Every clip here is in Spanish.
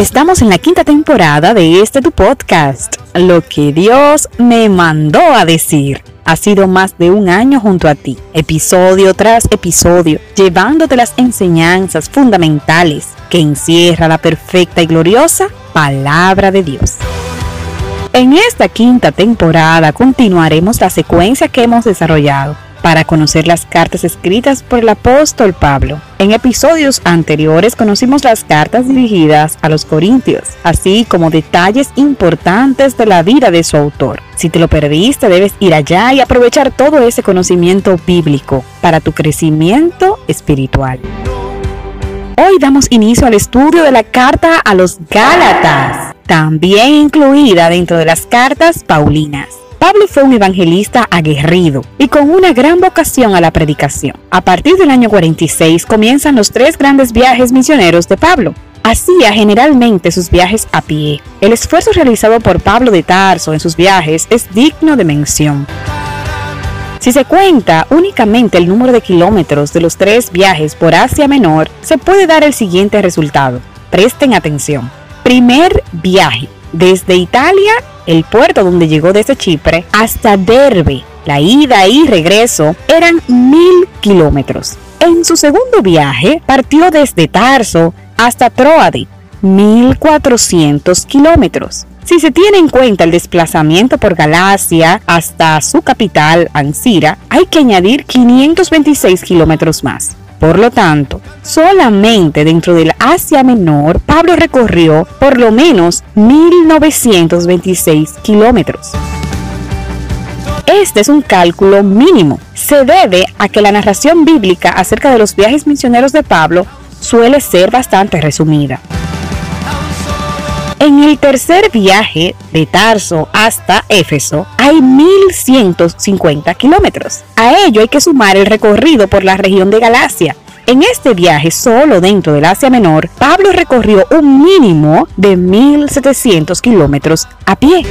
Estamos en la quinta temporada de este tu podcast, Lo que Dios me mandó a decir. Ha sido más de un año junto a ti, episodio tras episodio, llevándote las enseñanzas fundamentales que encierra la perfecta y gloriosa palabra de Dios. En esta quinta temporada continuaremos la secuencia que hemos desarrollado para conocer las cartas escritas por el apóstol Pablo. En episodios anteriores conocimos las cartas dirigidas a los corintios, así como detalles importantes de la vida de su autor. Si te lo perdiste, debes ir allá y aprovechar todo ese conocimiento bíblico para tu crecimiento espiritual. Hoy damos inicio al estudio de la carta a los Gálatas, también incluida dentro de las cartas Paulinas. Pablo fue un evangelista aguerrido y con una gran vocación a la predicación. A partir del año 46 comienzan los tres grandes viajes misioneros de Pablo. Hacía generalmente sus viajes a pie. El esfuerzo realizado por Pablo de Tarso en sus viajes es digno de mención. Si se cuenta únicamente el número de kilómetros de los tres viajes por Asia Menor, se puede dar el siguiente resultado. Presten atención. Primer viaje, desde Italia, el puerto donde llegó desde Chipre, hasta Derbe, la ida y regreso eran mil kilómetros. En su segundo viaje partió desde Tarso hasta Troade, 1400 kilómetros. Si se tiene en cuenta el desplazamiento por Galacia hasta su capital, Ancira, hay que añadir 526 kilómetros más. Por lo tanto, solamente dentro del Asia Menor, Pablo recorrió por lo menos 1926 kilómetros. Este es un cálculo mínimo. Se debe a que la narración bíblica acerca de los viajes misioneros de Pablo suele ser bastante resumida. En el tercer viaje de Tarso hasta Éfeso hay 1150 kilómetros. A ello hay que sumar el recorrido por la región de Galacia. En este viaje, solo dentro del Asia Menor, Pablo recorrió un mínimo de 1700 kilómetros a pie.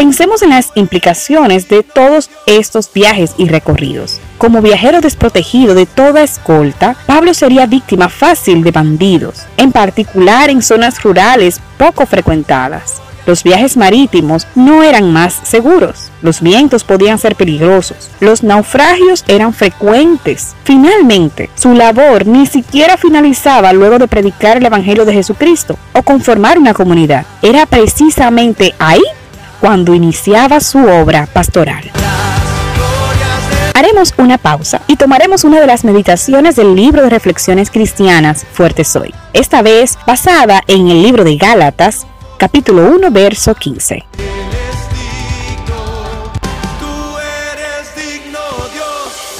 Pensemos en las implicaciones de todos estos viajes y recorridos. Como viajero desprotegido de toda escolta, Pablo sería víctima fácil de bandidos, en particular en zonas rurales poco frecuentadas. Los viajes marítimos no eran más seguros, los vientos podían ser peligrosos, los naufragios eran frecuentes. Finalmente, su labor ni siquiera finalizaba luego de predicar el Evangelio de Jesucristo o conformar una comunidad. Era precisamente ahí cuando iniciaba su obra pastoral. Haremos una pausa y tomaremos una de las meditaciones del libro de reflexiones cristianas Fuerte Soy, esta vez basada en el libro de Gálatas, capítulo 1, verso 15.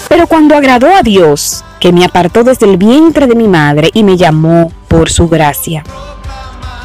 Pero cuando agradó a Dios, que me apartó desde el vientre de mi madre y me llamó por su gracia.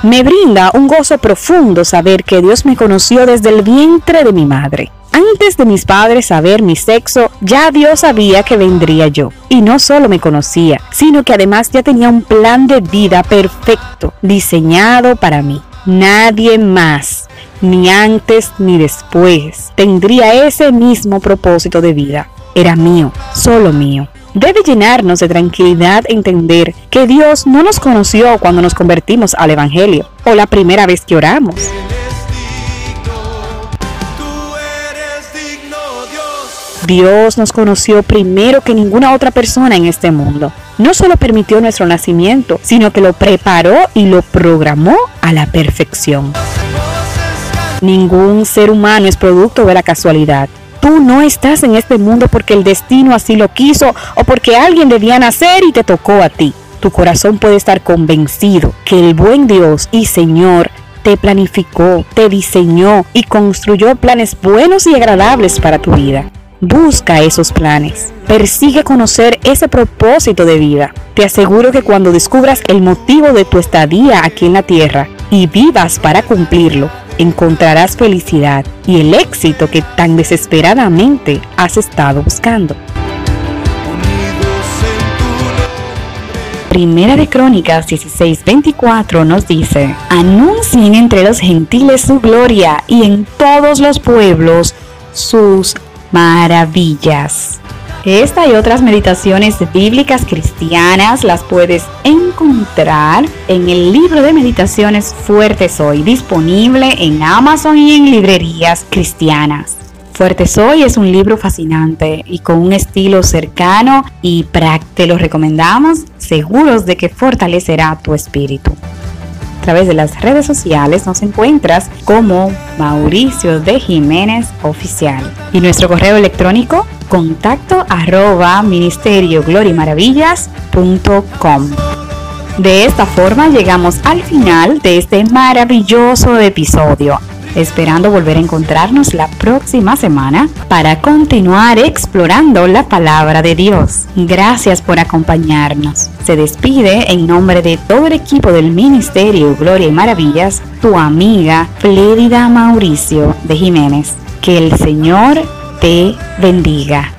Me brinda un gozo profundo saber que Dios me conoció desde el vientre de mi madre antes de mis padres saber mi sexo, ya Dios sabía que vendría yo. Y no solo me conocía, sino que además ya tenía un plan de vida perfecto, diseñado para mí. Nadie más, ni antes ni después, tendría ese mismo propósito de vida. Era mío, solo mío. Debe llenarnos de tranquilidad entender que Dios no nos conoció cuando nos convertimos al Evangelio o la primera vez que oramos. Dios nos conoció primero que ninguna otra persona en este mundo. No solo permitió nuestro nacimiento, sino que lo preparó y lo programó a la perfección. Ningún ser humano es producto de la casualidad. Tú no estás en este mundo porque el destino así lo quiso o porque alguien debía nacer y te tocó a ti. Tu corazón puede estar convencido que el buen Dios y Señor te planificó, te diseñó y construyó planes buenos y agradables para tu vida. Busca esos planes. Persigue conocer ese propósito de vida. Te aseguro que cuando descubras el motivo de tu estadía aquí en la tierra y vivas para cumplirlo, encontrarás felicidad y el éxito que tan desesperadamente has estado buscando. Primera de Crónicas 16:24 nos dice, anuncien entre los gentiles su gloria y en todos los pueblos sus maravillas. Esta y otras meditaciones bíblicas cristianas las puedes encontrar en el libro de meditaciones Fuertes Hoy, disponible en Amazon y en librerías cristianas. Fuerte Soy es un libro fascinante y con un estilo cercano y práctico. Te lo recomendamos, seguros de que fortalecerá tu espíritu. A través de las redes sociales nos encuentras como Mauricio de Jiménez Oficial y nuestro correo electrónico contacto arroba ministerio De esta forma llegamos al final de este maravilloso episodio esperando volver a encontrarnos la próxima semana para continuar explorando la palabra de Dios. Gracias por acompañarnos. Se despide en nombre de todo el equipo del Ministerio Gloria y Maravillas, tu amiga Flédida Mauricio de Jiménez. Que el Señor te bendiga.